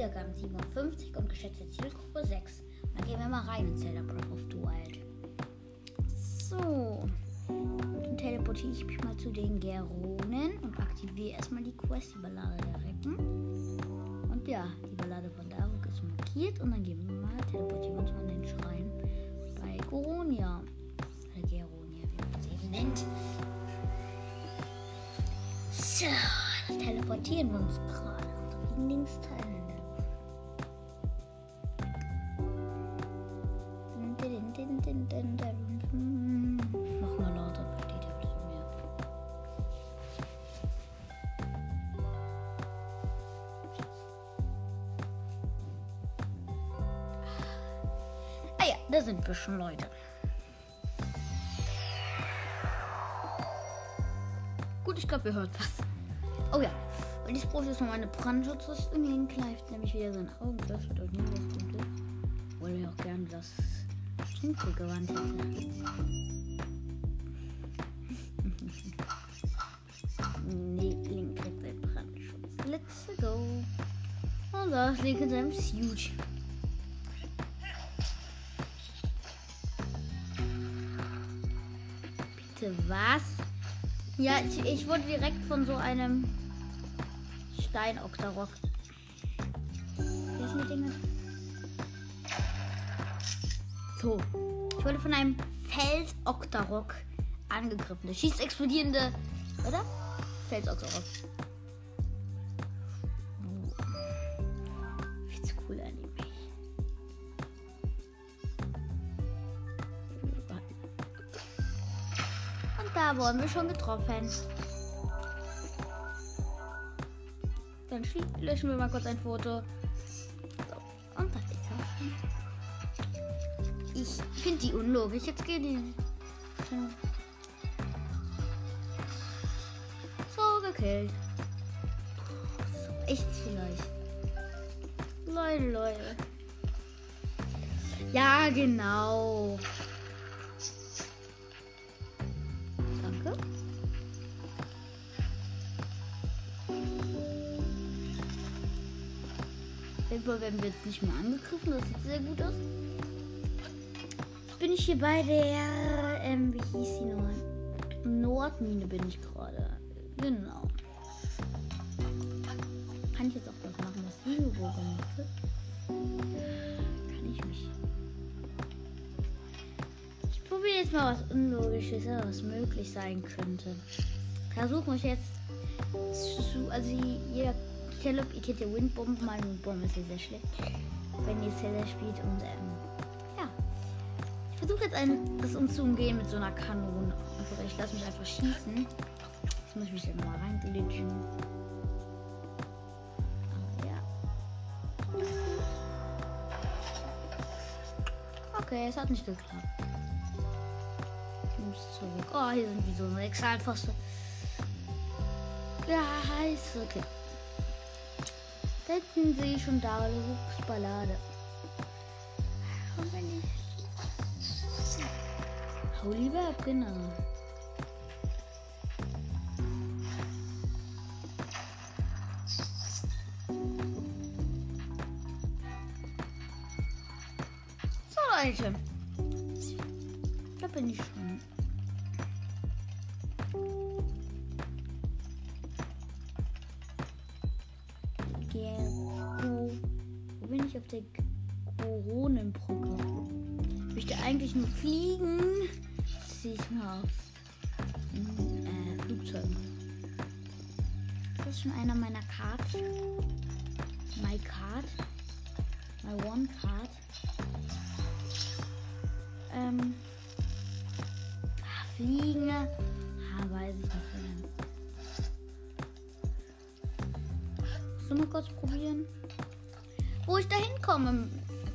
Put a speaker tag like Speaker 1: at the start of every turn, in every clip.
Speaker 1: Wiedergaben 57 und geschätzte Zielgruppe 6. Dann gehen wir mal rein in Zelda Breath of the Wild. So. Dann teleportiere ich mich mal zu den Geronen und aktiviere erstmal die Quest, die Ballade der Recken. Und ja, die Ballade von Daruk ist markiert und dann gehen wir mal, teleportieren uns mal in den Schrein bei Goronia. Oder Geronia, wie man das eben nennt. So, dann teleportieren wir uns schon, Leute. Gut, ich glaube, ihr hört was. Oh ja, weil ich brauche jetzt noch meine Brandschutzrüstung hinkleift, nämlich wieder sein Augen. Das wird euch nie was Gutes. Wollte ich auch gerne das Stinke gewandt hätte. nee, Link kriegt einen Brandschutz. Let's go. Und da ist Link in seinem ich, ich wurde direkt von so einem Stein-Oktarok. Wer ist mit Dinge? So. Ich wurde von einem Fels-Oktarok angegriffen. Der schießt explodierende. Oder? Fels-Oktarok. Da wurden wir schon getroffen. Dann löschen wir mal kurz ein Foto. So. Und das ist er. Ich finde die unlogisch. Jetzt geht die. So gekillt. So, echt vielleicht. Leute, Leute. Ja, genau. Werden wir jetzt nicht mehr angegriffen. Das sieht sehr gut aus. Jetzt bin ich hier bei der, ähm, wie hieß sie nochmal? Nordmine bin ich gerade. Genau. Kann ich jetzt auch das machen, was Hugo gemacht hat? Kann ich mich. Ich probiere jetzt mal was Unlogisches, was möglich sein könnte. Versuchen wir jetzt zu, also jeder Stelle, ihr kennt ja Windbomb, mein Windbomb ist ja sehr schlecht, wenn ihr Zelda spielt und ähm, ja. Ich versuche jetzt ein, das umzugehen mit so einer Kanone. Also ich lasse mich einfach schießen. Jetzt muss ich mich dann mal reinglitschen. Aber ja. Okay, es hat nicht geklappt. Ich. Oh, hier sind wie so eine Exalpfosten. Ja, heiß. Okay. Sehe ich schon da Ballade. Hau lieber ab, genau. So, Leute. Da bin ich schon. Ist schon einer meiner Cards. My Card. My One Card. Ähm. ah, Fliegen. Ah, weiß ich nicht. Du mal kurz probieren? Wo ich da hinkomme.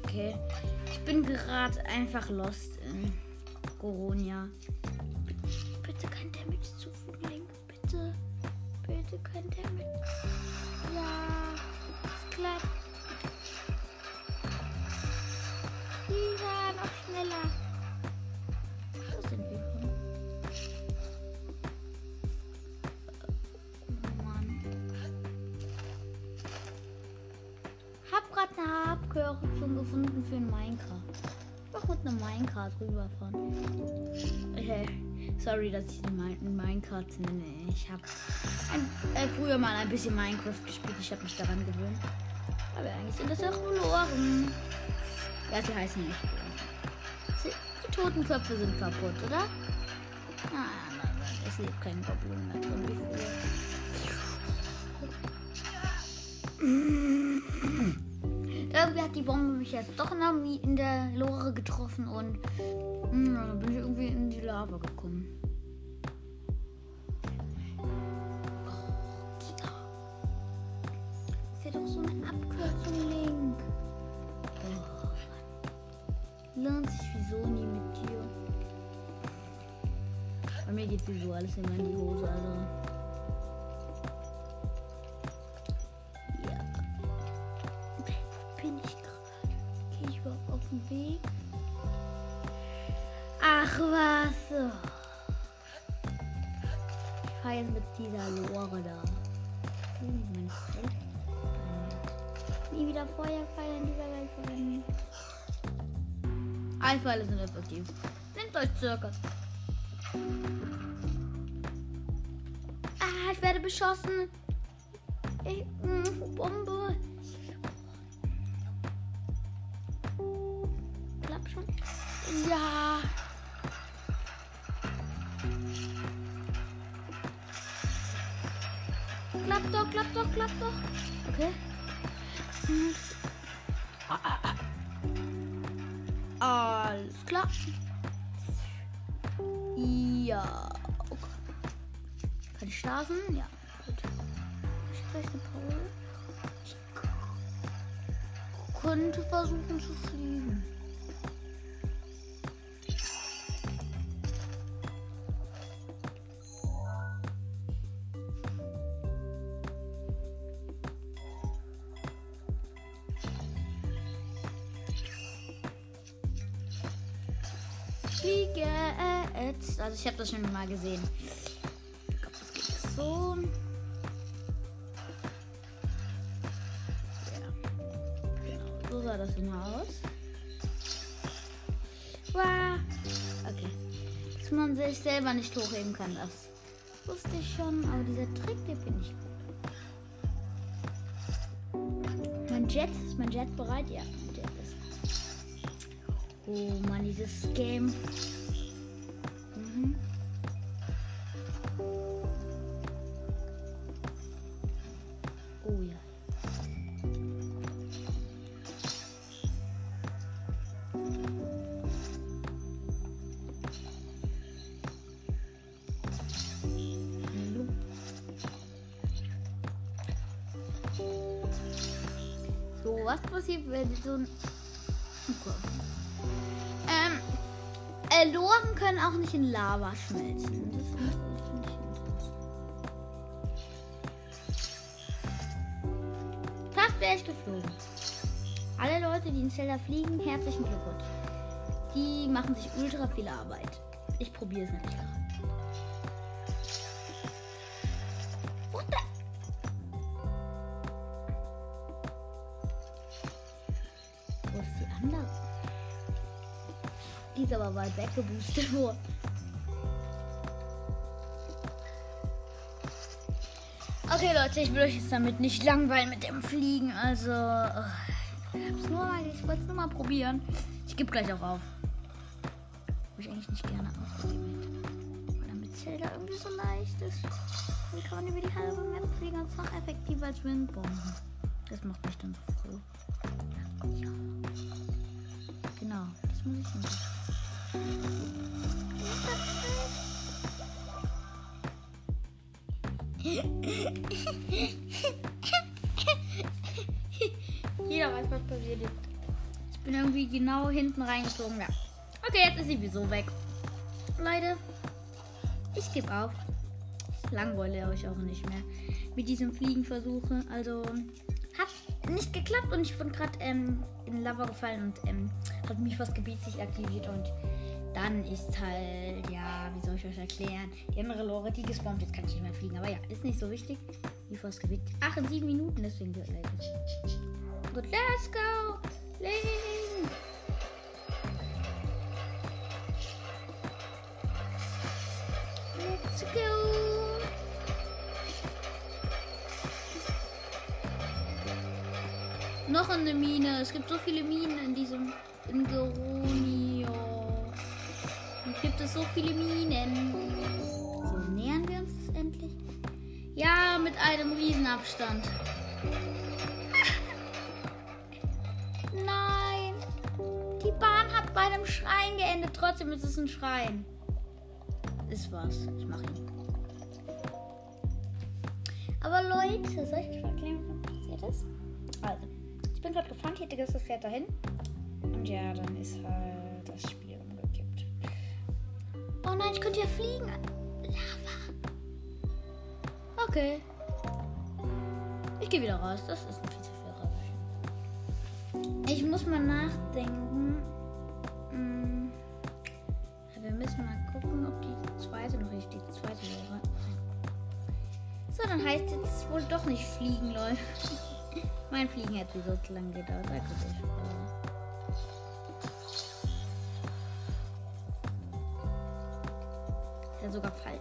Speaker 1: Okay. Ich bin gerade einfach lost in Goronia. Bitte kein Damage zufügen, Link. Bitte. Bitte kein Damage. Ja. Es klappt. Ja, noch schneller. Wo sind wir? Oh Mann. Hab Abkürzung gefunden für ein Minecraft. Doch mit einem Minecart rüberfahren. Okay. Sorry, dass ich den Min Minecart nenne. Ich habe äh, früher mal ein bisschen Minecraft gespielt. Ich habe mich daran gewöhnt. Aber eigentlich sind das auch nur Loren. Ja, sie heißen nicht. Die Totenköpfe sind kaputt, oder? Ah, nein, nein, es lebt kein Goblin mehr drin wie früher. Irgendwie hat die Bombe mich jetzt doch in der Lore getroffen und mh, hm, dann bin ich irgendwie in die Lava gekommen. Doch so eine Abkürzung, Link. Oh, sich wieso nie mit dir. Bei mir geht sowieso alles immer in die Hose, also. Ach was. Ich fahre jetzt mit dieser Lore da. Feld. Nie wieder Feuerpfeile in dieser Welt verwenden. Eifeile sind effektiv. Nehmt euch circa. Ah, ich werde beschossen. Ich, mh, mm, Bombe. Ja. Klappt doch, klappt doch, klappt doch. Okay. Alles klar. Ja. Okay. Kann ich schlafen? Ja. Gut. Ich gleich eine Pause. Ich könnte versuchen zu fliegen. Jetzt. Also ich habe das schon mal gesehen. Das geht so. Ja. Genau, so sah das immer aus. Wow. Okay. Dass man sich selber nicht hochheben kann, das wusste ich schon. Aber dieser Trick, der finde ich gut. Mein Jet, ist mein Jet bereit? Ja. Oh man, dieses Game. was passiert, wenn so ein. Nicht in Lava schmelzen. Das finde ich interessant. Fast wäre ich geflogen. Alle Leute, die in Zelda fliegen, herzlichen Glückwunsch. Die machen sich ultra viel Arbeit. Ich probiere es nicht. ist aber weit weggeboostet worden. Leute, ich will euch jetzt damit nicht langweilen mit dem Fliegen. Also, oh, ich nur ich wollte es nur mal probieren. Ich gebe gleich auch auf. Wo ich eigentlich nicht gerne aufgeben hätte. Damit Zelda irgendwie so leicht ist. Dann kann man über die halbe Map fliegen. Das ist noch effektiver als Windbomben. Das macht mich dann so froh. Ja. Genau, das muss ich nicht. Jeder weiß, was passiert ist. Ich bin irgendwie genau hinten reingezogen. Ja. Okay, jetzt ist sie wieso weg. Leute, ich gebe auf. Ich langweile euch auch nicht mehr mit diesem Fliegenversuche. Also hat nicht geklappt und ich bin gerade ähm, in Lava gefallen und ähm, hat mich was Gebiet sich aktiviert und dann ist halt, ja, wie soll ich euch erklären? Die andere Lore, die gespawnt, jetzt kann ich nicht mehr fliegen. Aber ja, ist nicht so wichtig. Wie vor es gewinnt. Ach, in sieben Minuten, deswegen wird Gut, let's go. Link. Let's go. Noch eine Mine. Es gibt so viele Minen in diesem in Geronio. Gibt es so viele Minen. So nähern wir uns das endlich. Ja, mit einem Riesenabstand. Nein. Die Bahn hat bei einem Schrein geendet. Trotzdem ist es ein Schrein. Ist was. Ich mache ihn. Aber Leute, soll ich euch erklären, was passiert ist? Also, ich bin gerade gefahren, ich hätte das Pferd dahin. Und ja, dann ist Oh nein, ich könnte ja fliegen. Lava. Okay. Ich gehe wieder raus. Das ist ein viel zu viel Rausch. Ich muss mal nachdenken. Hm. Wir müssen mal gucken, ob die zweite noch richtig zweite wäre. So, dann heißt jetzt wohl doch nicht fliegen, Leute. mein Fliegen hätte so lange gedauert. Ich sogar falsch.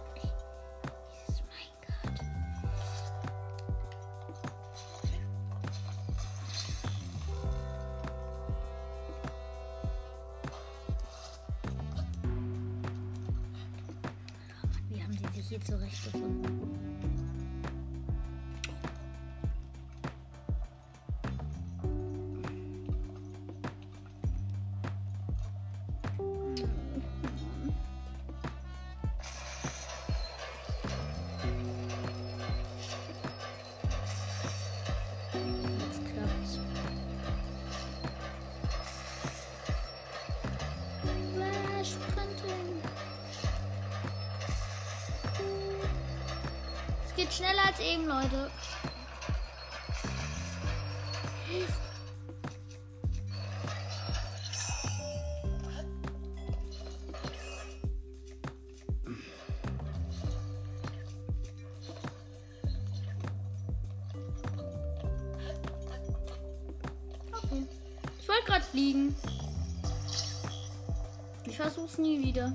Speaker 1: Versuch's nie wieder.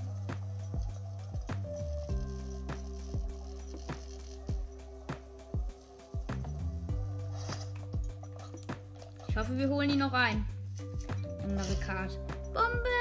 Speaker 1: Ich hoffe, wir holen ihn noch ein. Andere Karte. Bombe!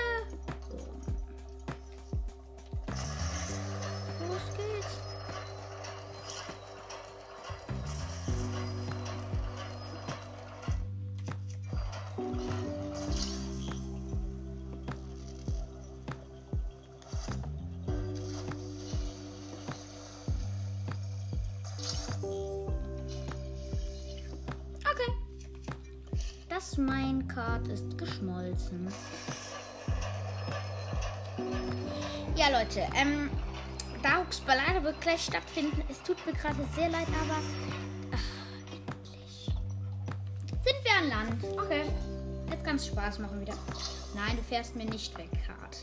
Speaker 1: Minecart ist geschmolzen. Ja, Leute, ähm, Darks Ballade wird gleich stattfinden. Es tut mir gerade sehr leid, aber. Ach, endlich. Sind wir an Land? Okay. Jetzt kann es Spaß machen wieder. Nein, du fährst mir nicht weg, Kart.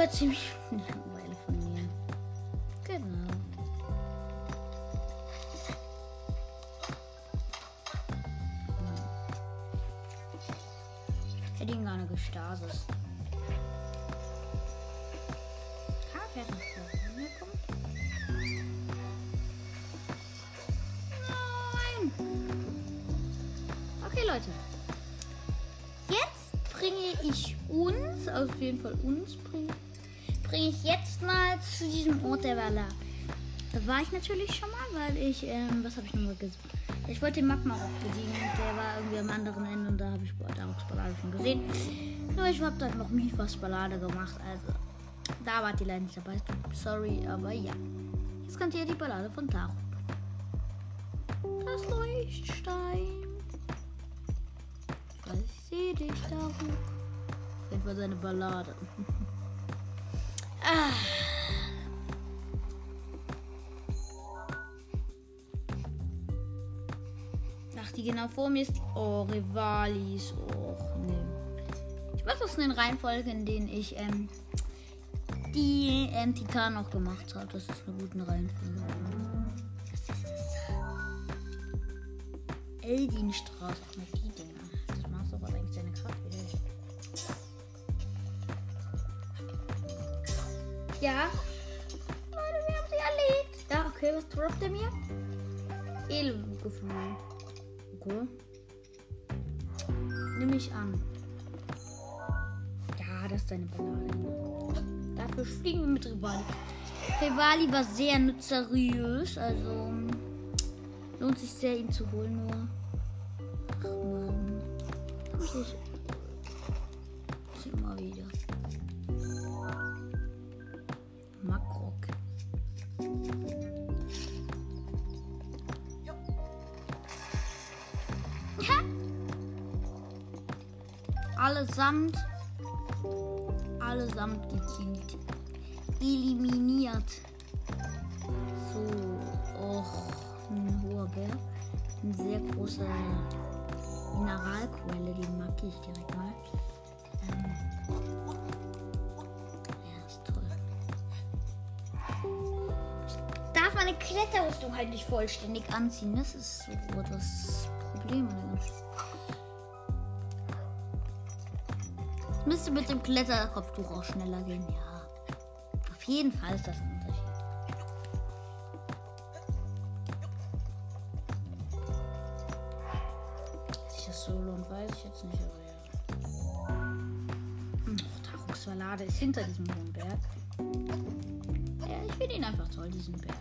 Speaker 1: 40 Minuten Da war ich natürlich schon mal, weil ich, ähm, was habe ich nochmal gesagt? Ich wollte den Magma auch besiegen. Der war irgendwie am anderen Ende und da habe ich Darks Ballade schon gesehen. Nur ich habe dann noch Mifas Ballade gemacht. Also, da war die leider nicht dabei. Sorry, aber ja. Jetzt kommt hier die Ballade von Taro. Das Leuchtstein. Ich sehe dich, Taro. Das war seine Ballade. ah. Die genau vor mir ist. Oh, Rivalis. Oh, nee. Ich weiß aus den Reihenfolge, in denen ich ähm, die ähm, Titan noch gemacht habe. Das ist eine gute Reihenfolge. Ist das? Eldinstraße. Ach, mal die Dinger. Das machst du aber eigentlich Karte wieder. Ja. Leute, wir haben sie erlegt. Ja, okay, was droppt er mir? Edelgeflügel. Okay. Nimm ich an. Ja, das ist deine Ballade. Dafür fliegen wir mit Rivali. Rivali war sehr nutzeriös, also lohnt sich sehr, ihn zu holen, nur. Ach man. Ich, immer wieder. Makrok. Allesamt. Allesamt gekillt. Eliminiert. So. Och, ein hoher Berg. Eine sehr große Mineralquelle, die mag ich direkt mal. Ähm, ja, ist toll. Ich darf meine Kletterrüstung halt nicht vollständig anziehen. Das ist so das Problem. eigentlich. Müsste mit dem Kletterkopftuch auch schneller gehen, ja. Auf jeden Fall ist das ein Unterschied. Sich das so lohnt, weiß ich jetzt nicht, aber ja. Hm, Oh, Taruxvalade ist hinter diesem hohen Berg. Ja, ich finde ihn einfach toll, diesen Berg.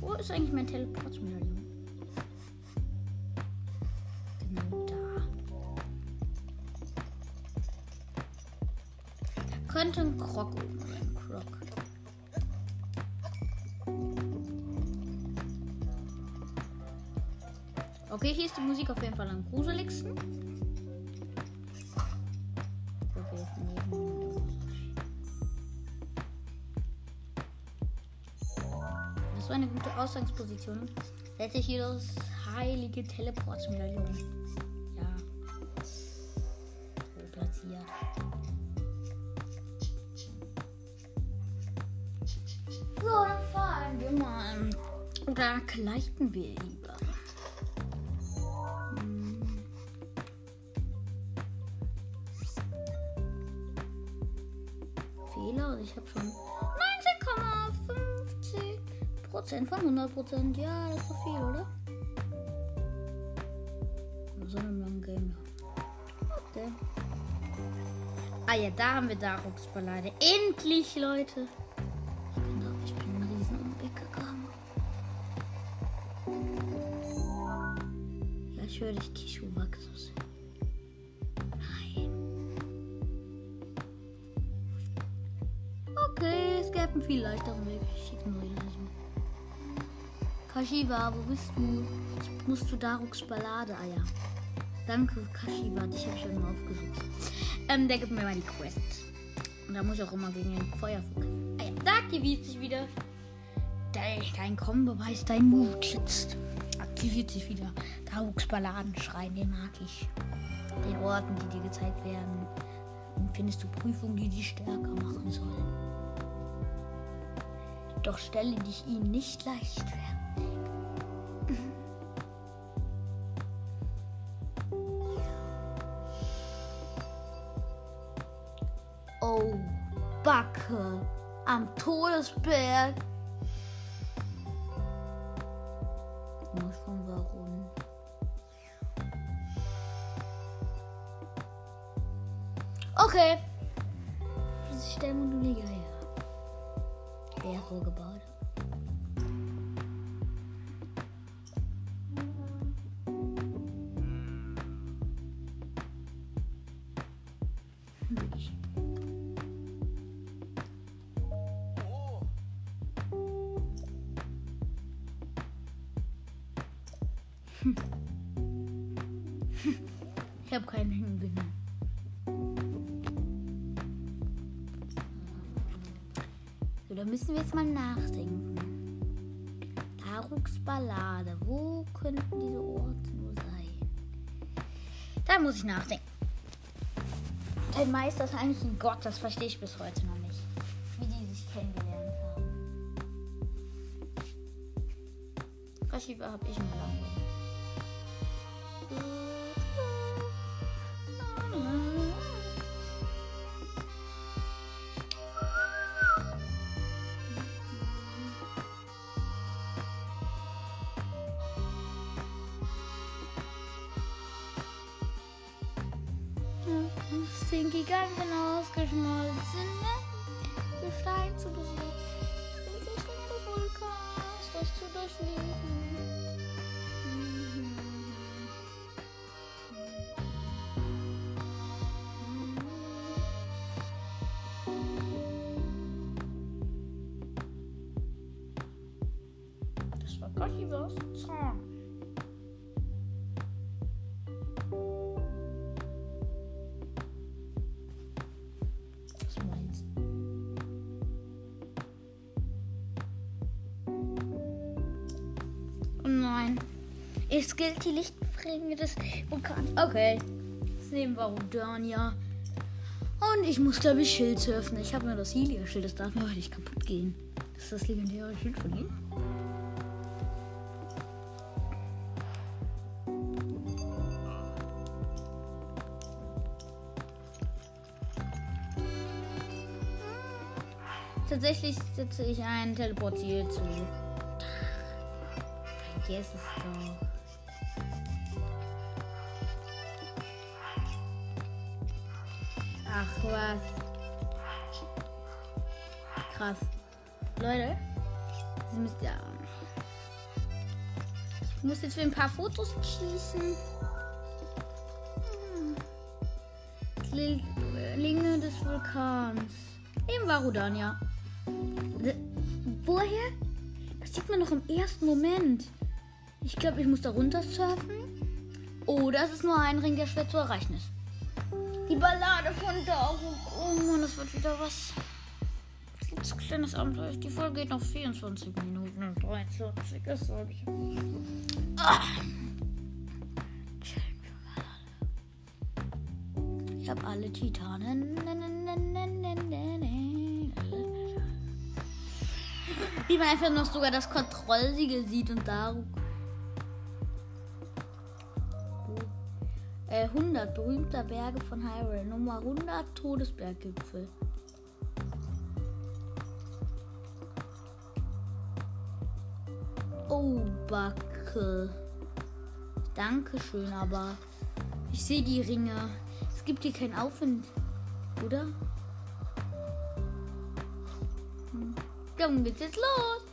Speaker 1: Wo ist eigentlich mein Teleportmedaillon? Könnte ein Krog oben sein. Krog. Okay, hier ist die Musik auf jeden Fall am gruseligsten. Das war eine gute Ausgangsposition. Hätte ich hier das heilige Teleportmedaillon. Oder gleiten wir lieber. Hm. Fehler, also ich habe schon 19,50 Prozent von 100 Prozent. Ja, das ist doch viel, oder? So einem langen Game. Okay. Ah ja, da haben wir Darux Ballade. Endlich, Leute. Ja, ich höre dich, Kishu-Waxus. Nein. Okay, es gäbe einen viel leichteren Weg. Ich ignoriere das. Kashiwa, wo bist du? Ich muss zu Daruks Ballade, ah ja. Danke, Kashiwa, dich habe ich schon mal aufgesucht. Ähm, der gibt mir mal die Quest. Und da muss ich auch immer gegen den Feuerfug. Ah ja, da aktiviert sich wieder. Dein, dein Kommenbeweis, dein Mut jetzt. Aktiviert sich wieder. Daruks Balladenschrein, den mag ich. Den Orten, die dir gezeigt werden. Und findest du Prüfungen, die dich stärker machen sollen. Doch stelle dich ihnen nicht leicht werden. Müssen wir jetzt mal nachdenken. Taruks Ballade. Wo könnten diese Orte nur sein? Da muss ich nachdenken. Der Meister ist eigentlich ein Gott, das verstehe ich bis heute noch nicht. Wie die sich kennengelernt haben. Kashiwa habe ich im Land. Gilt die Lichtbringe des Vulkans. Okay. Das nehmen wir Rodania. Und ich muss, glaube ich, Schild surfen. Ich habe mir das Helia-Schild. Das darf mir heute nicht kaputt gehen. Das ist das legendäre Schild von ihm. Tatsächlich setze ich ein Teleportier zu. Vergiss es doch. Ach was. Krass. Leute, Sie müsst ja. Ich muss jetzt für ein paar Fotos schießen. Hm. Kli- Linge des Vulkans. Eben Varudania. D- Woher? Das sieht man noch im ersten Moment. Ich glaube, ich muss da runter surfen. Oder es ist nur ein Ring, der schwer zu erreichen ist. Ballade von Daruk. Oh Mann, das wird wieder was. Das kleines Abenteuer. Die Folge geht noch 24 Minuten und 23. Das sage ich. Ah. Ich habe alle Titanen. Wie man einfach noch sogar das Kontrollsiegel sieht und Daruk. 100 berühmter Berge von Hyrule. Nummer 100 Todesberggipfel. Oh, Backe. Dankeschön, aber ich sehe die Ringe. Es gibt hier keinen Aufwind, oder? Hm. Dann geht's jetzt los.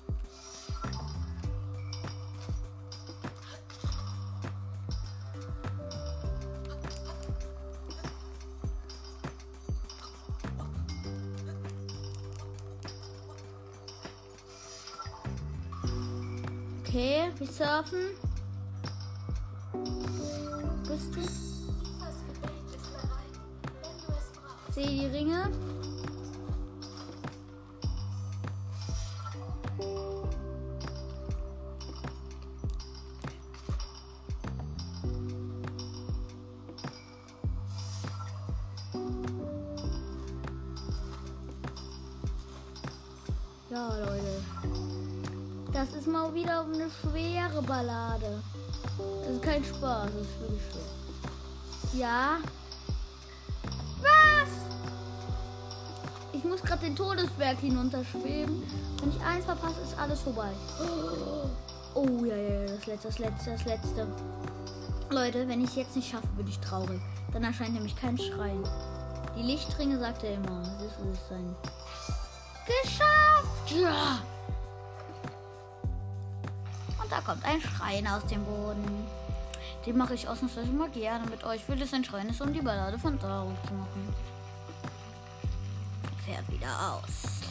Speaker 1: Surfen. Bist du? Sehe die Ringe. Ja, Leute. Das ist mal wieder eine schwere Ballade. Das ist kein Spaß, das ist wirklich schwer. Ja. Was? Ich muss gerade den Todesberg hinunterschweben. Wenn ich eins verpasse, ist alles vorbei. Oh ja, ja, das letzte, das letzte, das letzte. Leute, wenn ich es jetzt nicht schaffe, bin ich traurig. Dann erscheint nämlich kein Schrein. Die Lichtringe sagt er immer. Das ist sein. Geschafft! Ja! Da kommt ein Schrein aus dem Boden. Den mache ich ausnahmsweise mal gerne mit euch, weil es ein Schrein ist, um die Ballade von Daruk zu machen. Fährt wieder aus.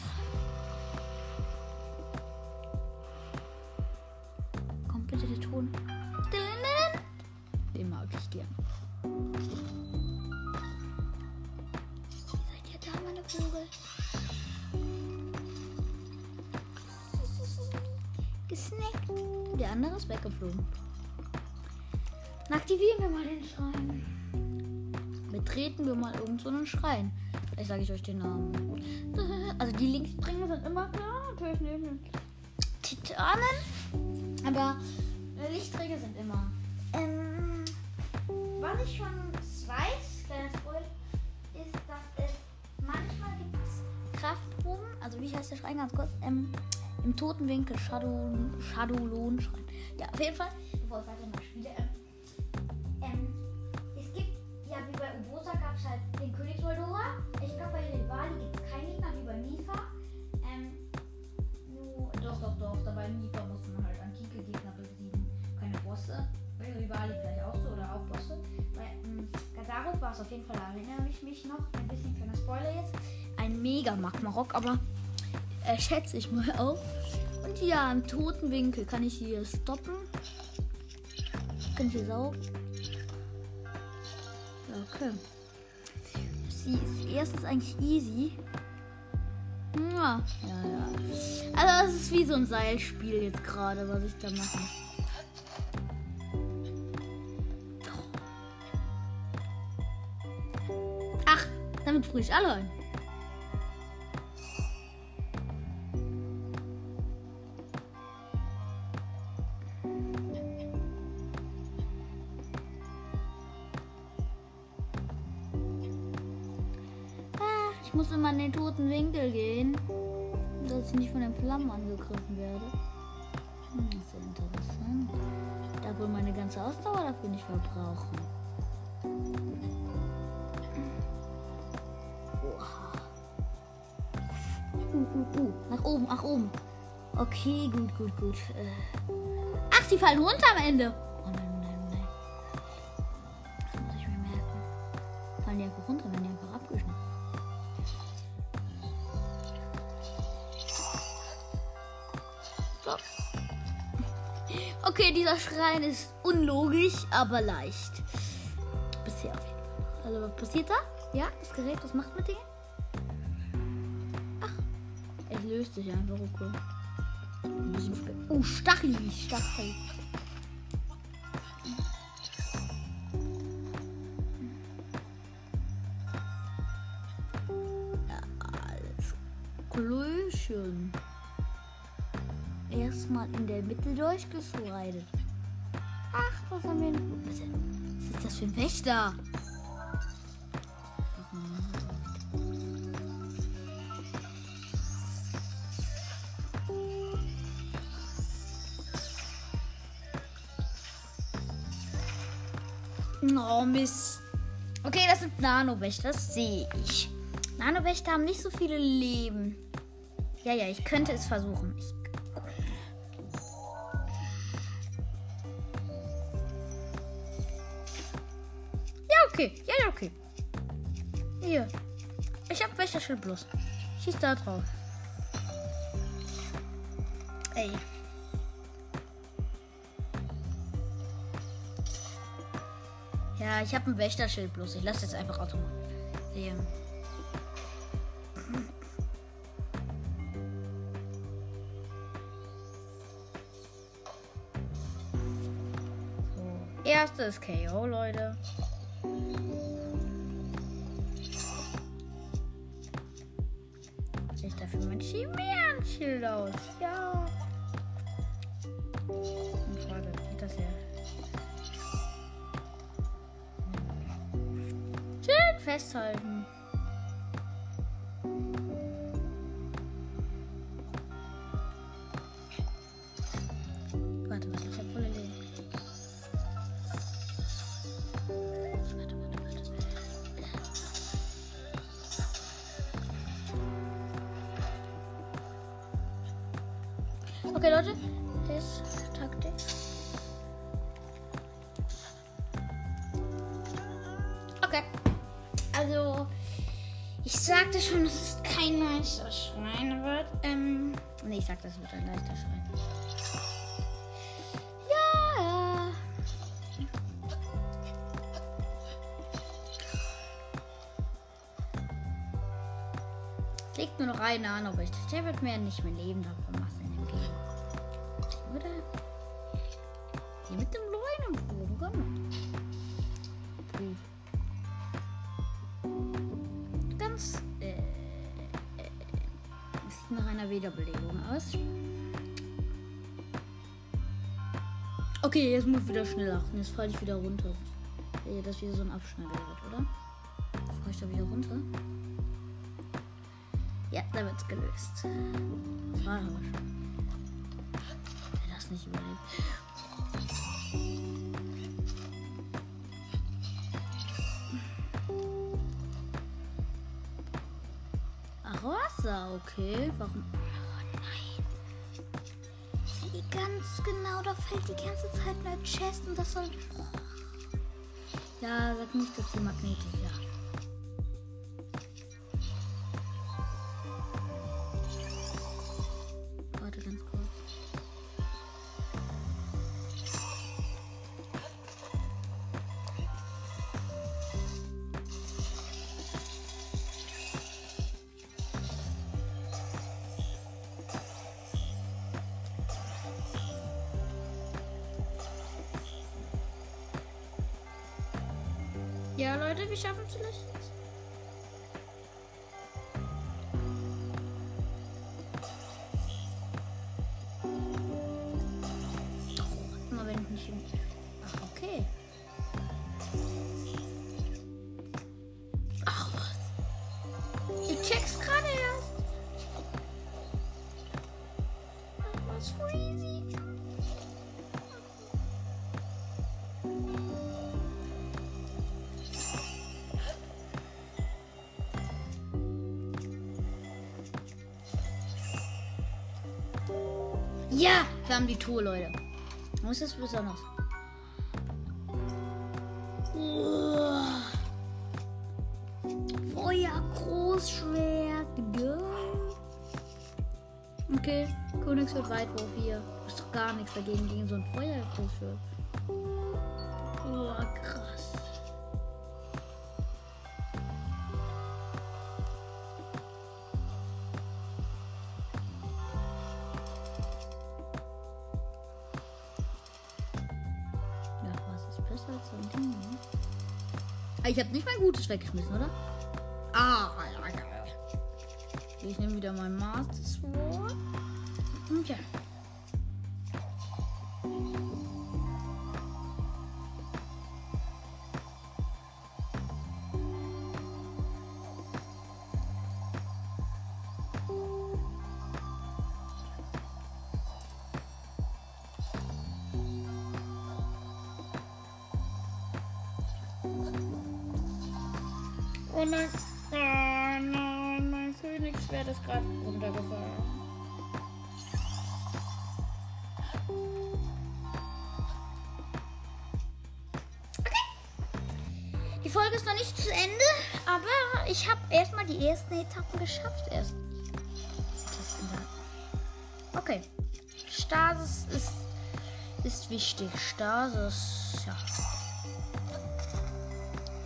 Speaker 1: Betreten wir mal irgend so einen Schrein. Vielleicht sage ich euch den Namen. Also die Linksbringer sind immer klar. Natürlich nicht Titanen. Aber Lichtträger sind immer. Ähm, was ich schon weiß, kleiner Spoiler, ist, dass es manchmal gibt es Kraftproben. Also wie heißt der Schrein ganz kurz? Ähm, Im toten Winkel Shadow, Shadow Lohn Schrein. Ja, auf jeden Fall. Bevor ich weiter mal spiele. Ähm, ähm, halt den König Moldora. Ich glaube bei Rivali gibt es keinen Gegner wie bei Mifa. Ähm, nur, doch, doch, doch. Dabei Mifa muss man halt antike Gegner besiegen. Keine Bosse. Bei Rivali vielleicht auch so oder auch Bosse. Bei ähm, Gazarov war es auf jeden Fall, da erinnere ich mich noch. Ein bisschen kleiner Spoiler jetzt. Ein mega Magmarok, aber äh, schätze ich mal auch. Und ja, im toten Winkel kann ich hier stoppen. Kann ich hier saugen? Okay. Sie ist erstes eigentlich easy. Ja, ja, ja. Also das ist wie so ein Seilspiel jetzt gerade, was ich da mache. Ach, damit friere ich alle ein. Toten Winkel gehen, dass ich nicht von den Flammen angegriffen werde. Hm, ist ja interessant. Da wohl meine ganze Ausdauer dafür nicht verbrauchen. Uh, uh, uh. Nach oben, nach oben. Okay, gut, gut, gut. Äh. Ach, sie fallen runter am Ende. Dieser Schrein ist unlogisch, aber leicht. Bisher auf jeden Fall. Also, was passiert da? Ja, das Gerät, was macht mit dem? Ach, es löst sich einfach, okay. Ein bisschen spät. Oh, Stachel, Stachel. Ja, alles Klöchen. Erstmal in der Mitte durchgeslidet. Ach, was haben wir denn? Was ist das für ein Wächter? Oh, Mist. Okay, das sind Nanowächter, das sehe ich. Nanowächter haben nicht so viele Leben. Ja, ja, ich könnte es versuchen. Ich Wächterschild bloß. Schieß da drauf. Ey. Ja, ich habe ein Wächterschild bloß. Ich lasse jetzt einfach automatisch sehen. So. Erstes KO, Leute. Festhalten. Warte, warte, ich hab volle Leben. Warte, warte, warte. Okay, Leute. Schon, dass es kein leichter Schrein wird. Ähm, nee, ich sagte, es wird ein leichter Schrein. Ja, ja. Es liegt nur noch ein Nanowicht. Der wird mir nicht mehr leben, davon jetzt muss ich wieder schnell achten. Jetzt falle ich wieder runter. Äh, Das wieder so ein Abschneider wird, oder? Fahre ich da wieder runter? Ja, da wird's gelöst. Das war aber schon. Wer das nicht überlebt. Wasser, okay. Warum? Ganz genau, da fällt die ganze Zeit eine Chest und das soll. Ja, sag nicht, dass die magnetisch Ja, Leute, wir schaffen es vielleicht wir haben die Tour, Leute. Was ist besonders? Feuer Großschwert. Geil. Okay, Königswert Weitwurf hier. Ist doch gar nichts dagegen gegen so ein Feuer Großschwert. Ich habe nicht mein Gutes weggeschmissen, oder? Ah, ja, ja. Ich nehme wieder mein Master Sword. Okay. Oh nein. Oh nein, mein Königsschwert ist gerade runtergefallen. Die Folge ist noch nicht zu Ende, aber ich habe erstmal die ersten Etappen geschafft erst. Okay. Stasis ist, ist wichtig. Stasis, ja.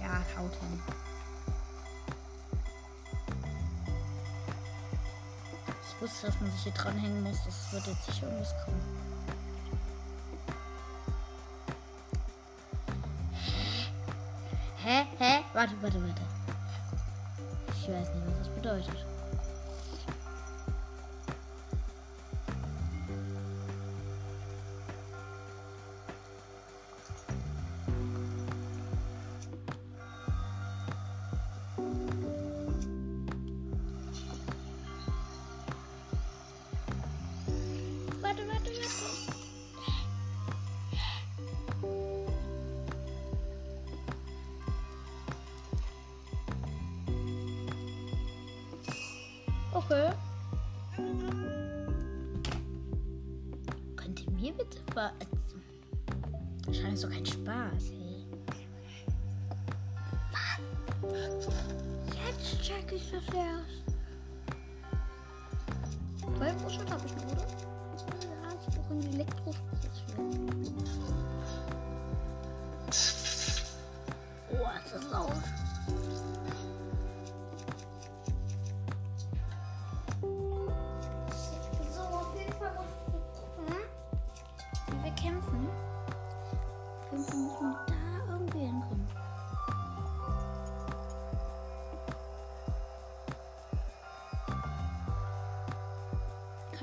Speaker 1: Ja, haut hin. Dass man sich hier dranhängen muss. Das wird jetzt sicher irgendwas kommen. Hä? Hä? Warte, warte, warte. Ich weiß nicht, was das bedeutet.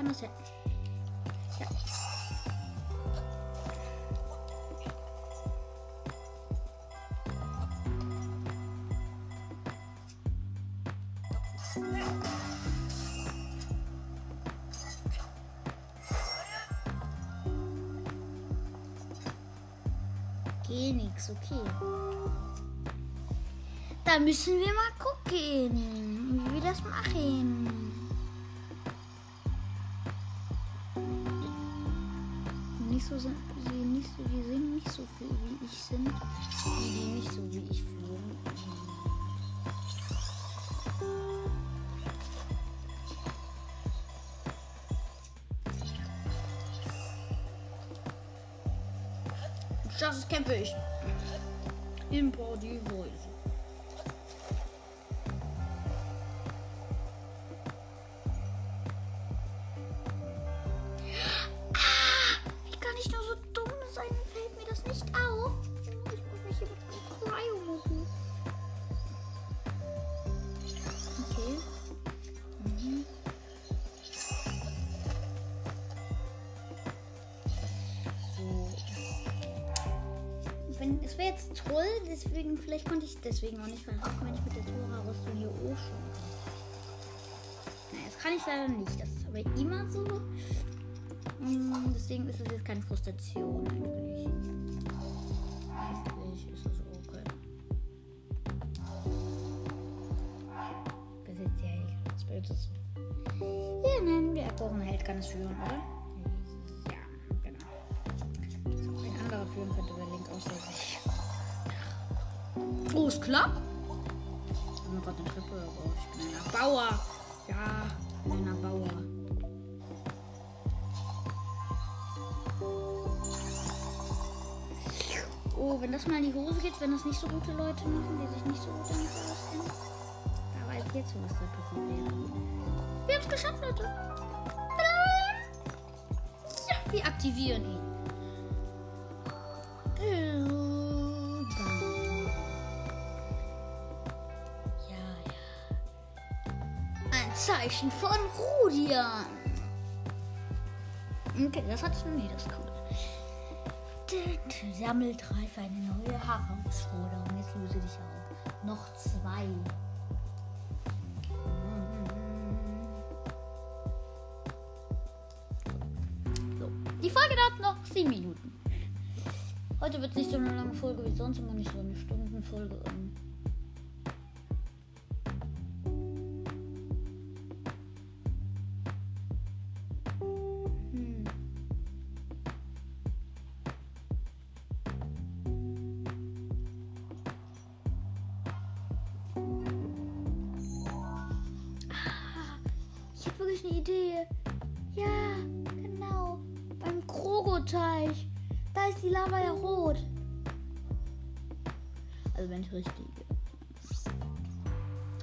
Speaker 1: Woanders her. Ja. Geh nix, okay. Da müssen wir mal gucken, wie wir das machen. Das kämpfe Es wäre jetzt toll, deswegen, vielleicht konnte ich deswegen auch nicht verraten, wenn ich mit der Tora-Rüstung hier hochschauen kann. Naja, das kann ich leider nicht. Das ist aber immer so. Mm, Deswegen ist es jetzt keine Frustration eigentlich. Eigentlich ist es okay. Besitzt ja Held. Was bedeutet das? Ja, nein, erkorene Held kann es führen, oder? Ja, genau. Was auch ein anderer führen könnte, wäre Link außer sich. Oh, ist klar. Ich habe gerade eine Treppe, aber ich bin ein Bauer. Ja, ich bin ein Bauer. Oh, wenn das mal in die Hose geht, wenn das nicht so gute Leute machen, die sich nicht so gut damit auskennen. Da weiß ich jetzt, was da passiert wäre. Wir haben es geschafft, Leute. Ja, wir aktivieren ihn. Zeichen von Rudian. Okay, das noch nie, das cool. Sammelt drei eine neue Herausforderung. Jetzt löse dich auf. Noch zwei. So. Die Folge dauert noch sieben Minuten. Heute wird es nicht so eine lange Folge wie sonst, immer nicht so eine Stundenfolge. Ich eine Idee. Ja, genau. Beim Krogoteich. Da ist die Lava ja rot. Also wenn ich richtig.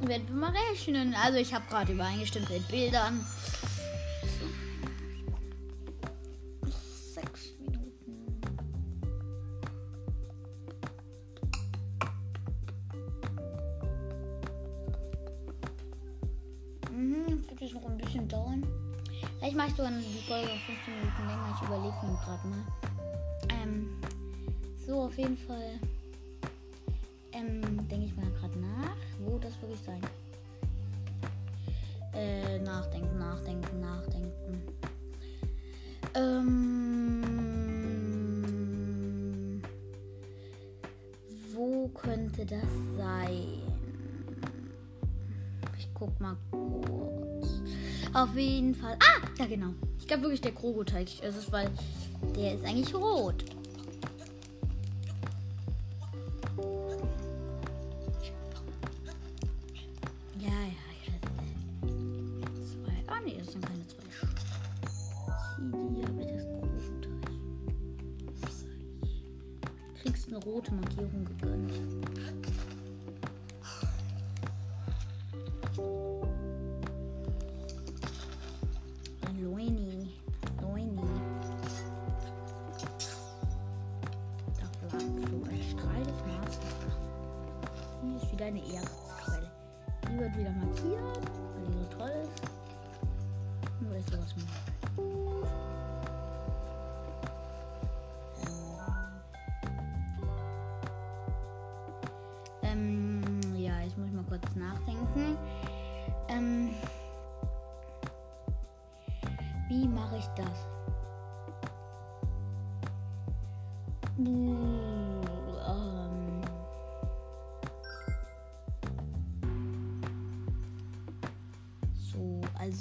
Speaker 1: Werden wir mal rechnen. Also ich habe gerade übereingestimmt mit Bildern. Mir gerade mal. Ähm, so, auf jeden Fall. Ähm, denke ich mal gerade nach, wo das wirklich sein kann. Äh, nachdenken, nachdenken, nachdenken. Ähm, wo könnte das sein? Ich guck mal kurz. Auf jeden Fall. Ah, ja genau. Ich glaube wirklich der Krogoteig. Es ist, weil der ist eigentlich rot.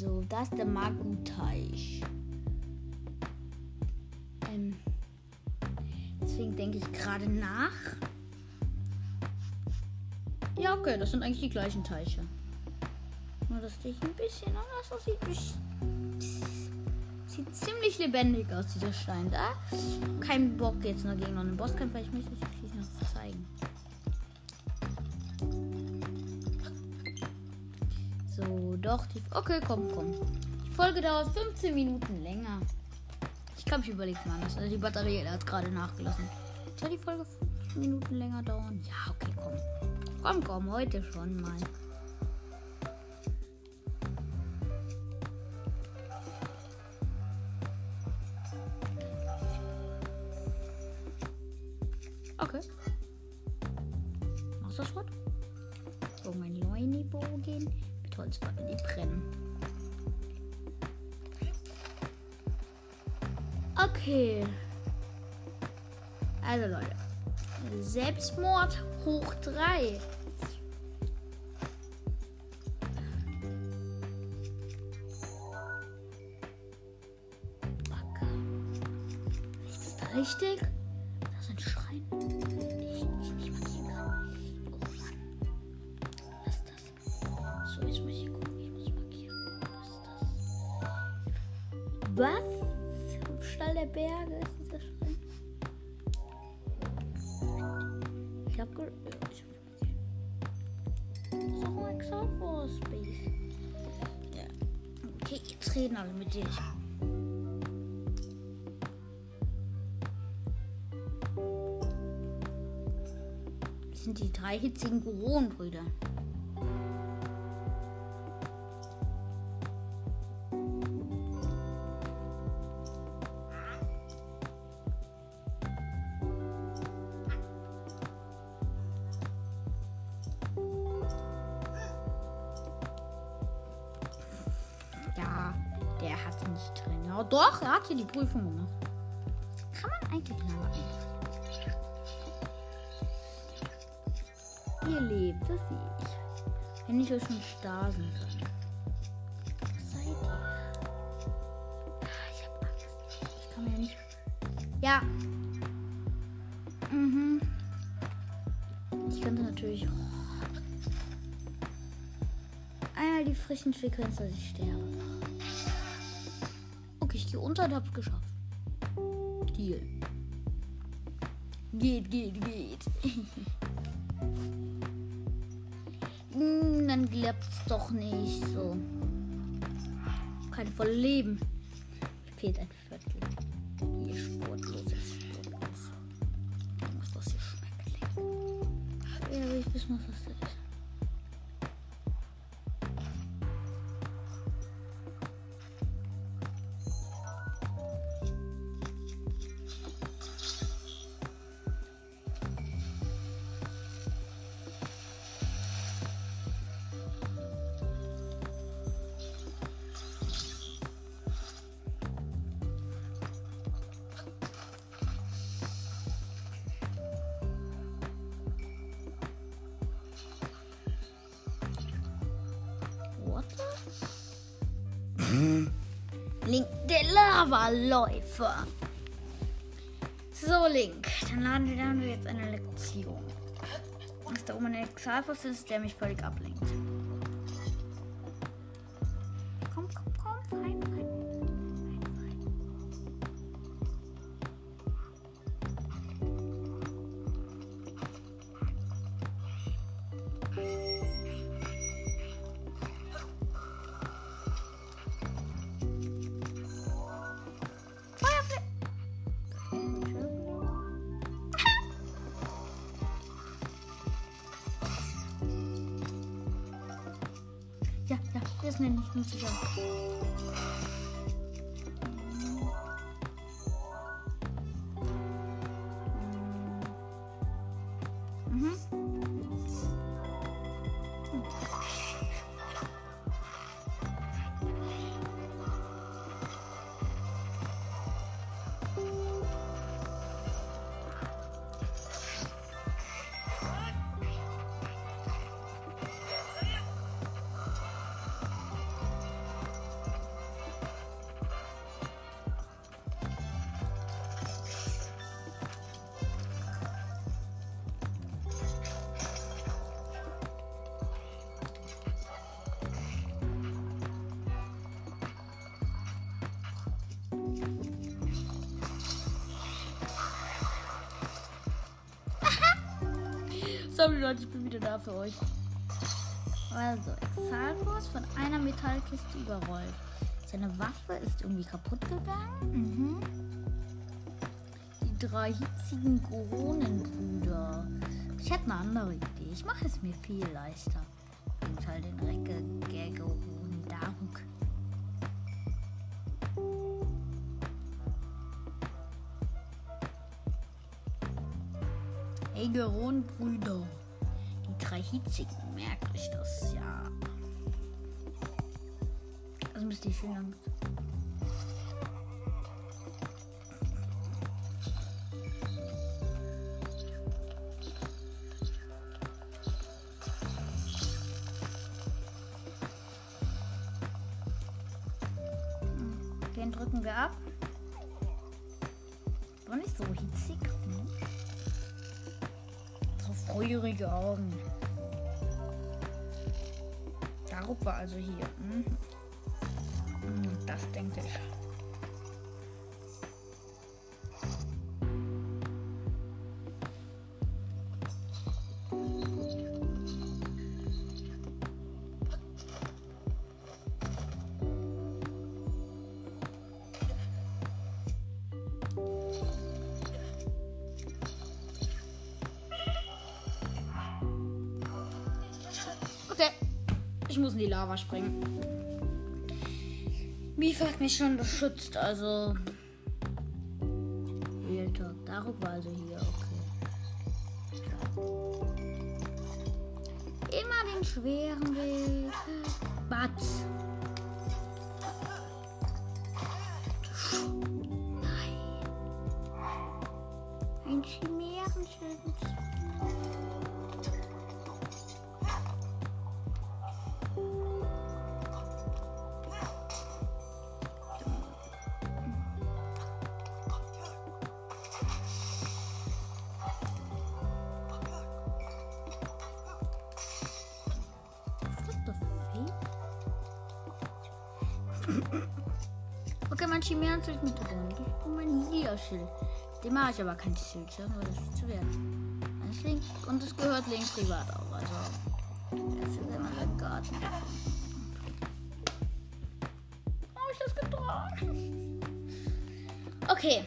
Speaker 1: Also das ist der Magu-Teich. Ähm, deswegen denke ich gerade nach. Ja, okay, das sind eigentlich die gleichen Teiche. Nur, dass die ein bisschen anders aussieht. Sieht ziemlich lebendig aus, dieser Stein da. Kein Bock jetzt noch gegen einen Bosskampf, weil ich möchte euch Die, okay, komm, komm. Die Folge dauert 15 Minuten länger. Ich glaube, ich überlege mal anders. Also die Batterie hat gerade nachgelassen. Soll die Folge 5 Minuten länger dauern? Ja, okay, komm. Komm, komm, heute schon mal. Selbstmord hoch 3. Ist das richtig? Das ist ein Schrein, den ich nicht, markieren kann. Oh Mann. Was ist das? So, jetzt muss ich gucken. Ich muss markieren. Was ist das? Was? Im Stall der Berge ist reden alle mit dir. Sind die drei hitzigen Goron-Brüder. Hier die Prüfung gemacht. Kann man eigentlich einstellen. Ihr lebt, das sehe ich. Wenn ich euch schon stasen kann. Was seid ihr? Ich hab Angst. Ich kann mir ja nicht. Ja. Mhm. Ich könnte natürlich. Einmal die frischen Frequenz, dass ich sterbe. Geht, geht. Hm, Dann klappt's doch nicht so. Kein voll Leben. Fehlt ein der Lavaläufer. So, Link, dann laden wir, wir jetzt eine Lektion. Ist da oben ein Exalfos ist, der mich völlig ablenkt. Sorry Leute, ich bin wieder da für euch. Also, Exalfos von einer Metallkiste überrollt. Seine Waffe ist irgendwie kaputt gegangen. Mhm. Die drei hitzigen Goronenbrüder. Ich hätte eine andere Idee. Ich mache es mir viel leichter. Jeden Fall den Recke Gergeron Daruk. Hey Geron-Brüder. Hitzigen, merkt euch das, ja. Also müsst ihr schön lang. Also hier. Ich muss in die Lava springen. Mifa hat mich schon beschützt, also. Real Talk. Daruk war also hier, okay. Immer den schweren Weg. Batz. Dem mache ich aber kein Schild, ja, weil das ist zu wert. Das Link und es gehört Link privat auch. Also, jetzt ist immer der Garten. Habe ich das getragen? Okay.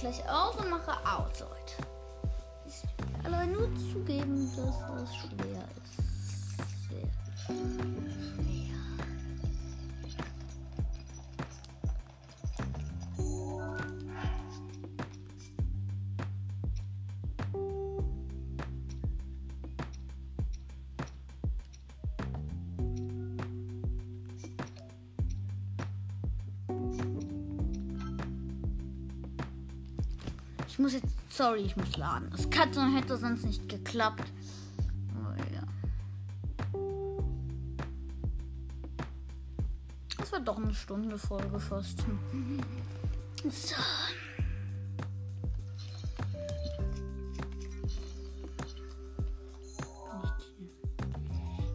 Speaker 1: Gleich auf und mache Outside. Ich will aber nur zugeben, dass muss jetzt, sorry, ich muss laden. Das kann, hätte sonst nicht geklappt. Oh, ja. Das war doch eine Stunde Folge fast. So.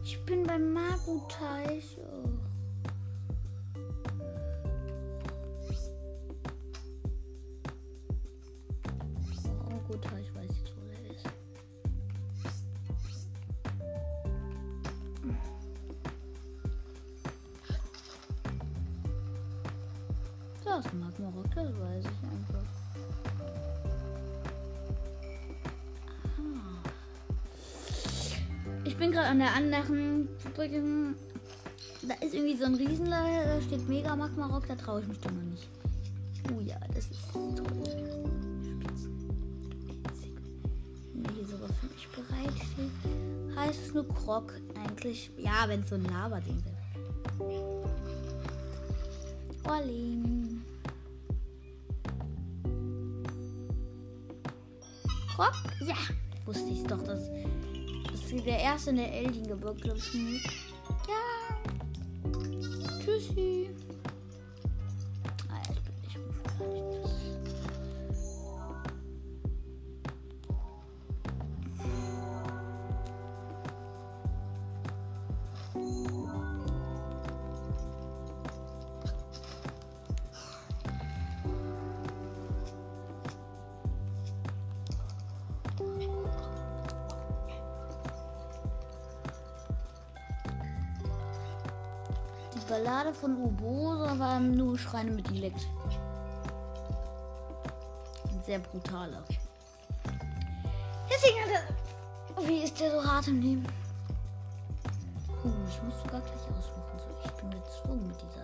Speaker 1: Ich bin beim Magu-Teich. Oh. Anderen Brücke. Da ist irgendwie so ein Riesenlager, da steht Mega Magmarok, da traue ich mich doch noch nicht. Oh ja, das ist toll. Wenn hier sowas für mich bereitsteht, heißt es nur Krog eigentlich. Ja, wenn es so ein Lava-Ding wäre. Rolling. Krog? Ja, wusste ich doch, dass das der erste in der Elgin-Gebirge, glaube Ballade von Ubosa war nur Schreine mit. Ein sehr brutaler. Deswegen hat. Wie ist der so hart im Leben? Uh, ich muss sogar gleich ausmachen. So, ich bin gezwungen mit dieser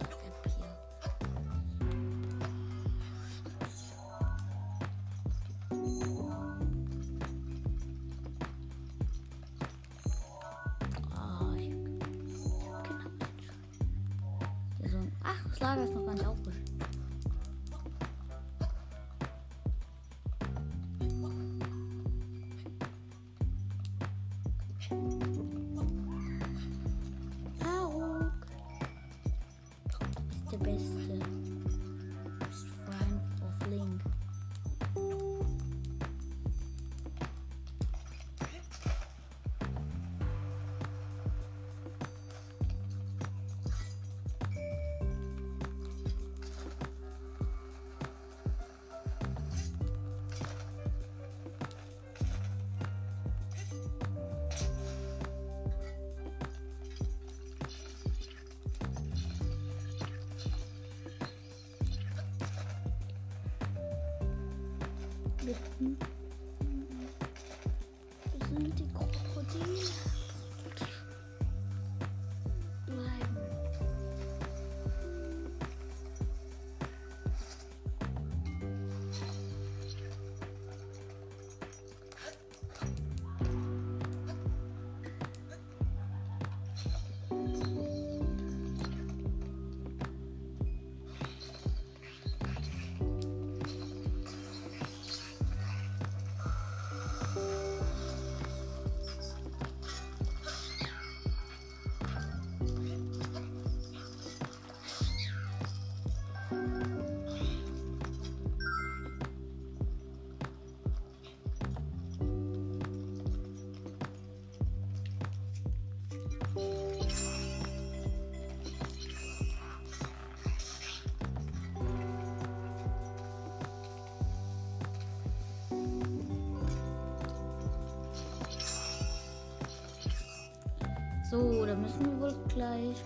Speaker 1: So, da müssen wir wohl gleich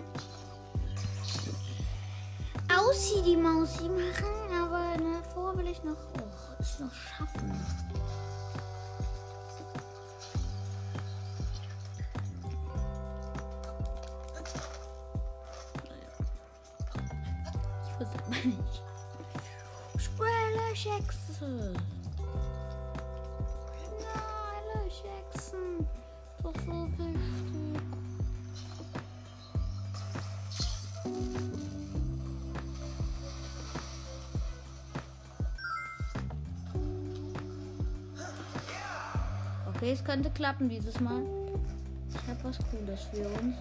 Speaker 1: Aussieht die Mausi machen, aber davor will ich noch, oh, ich noch schaffen. Ich wusste aber nicht. Square Jackson. Okay, es könnte klappen dieses Mal. Ich habe was Cooles für uns.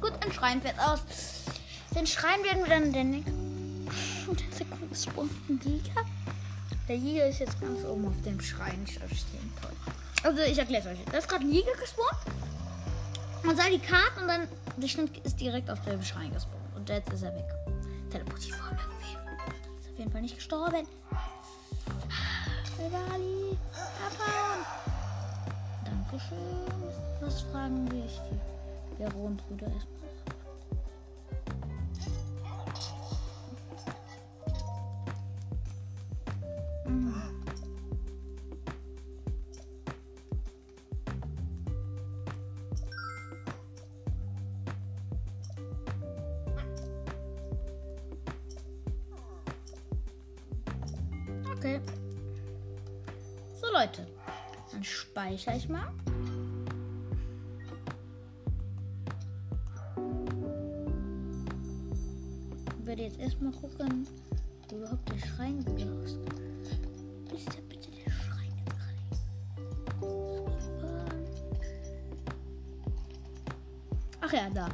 Speaker 1: Gut, ein Schrein fährt aus. Den Schrein werden wir dann den Und das ist ein Giga. Der Giga ist jetzt ganz oben auf dem Schrein stehen. Toll. Also ich erkläre es euch. Da ist gerade ein Giga gespawnt. Man sah die Karte und dann die Schnitt ist direkt auf dem Schrein gespawnt. Und jetzt ist er weg. Teleportiert vor irgendwie. Ist auf jeden Fall nicht gestorben. Bali, abhauen. Dankeschön. Was fragen wir ich die Baronbrüder erstmal? Ich mal. Ich werde jetzt erstmal gucken, wo überhaupt der Schrein ist. Ist da bitte der Schrein Kreis? Ach ja, da.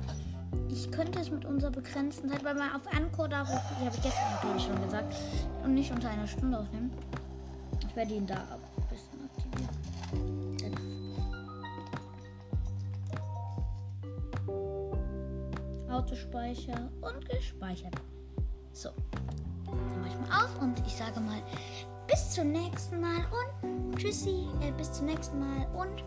Speaker 1: Ich könnte es mit unserer begrenzten Zeit, weil man auf Anchor darf, ich, habe gestern natürlich schon gesagt, und nicht unter einer Stunde aufnehmen. Ich werde ihn da Autospeicher und gespeichert. So. Dann mache ich mal aus und ich sage mal bis zum nächsten Mal und tschüssi, äh, bis zum nächsten Mal und.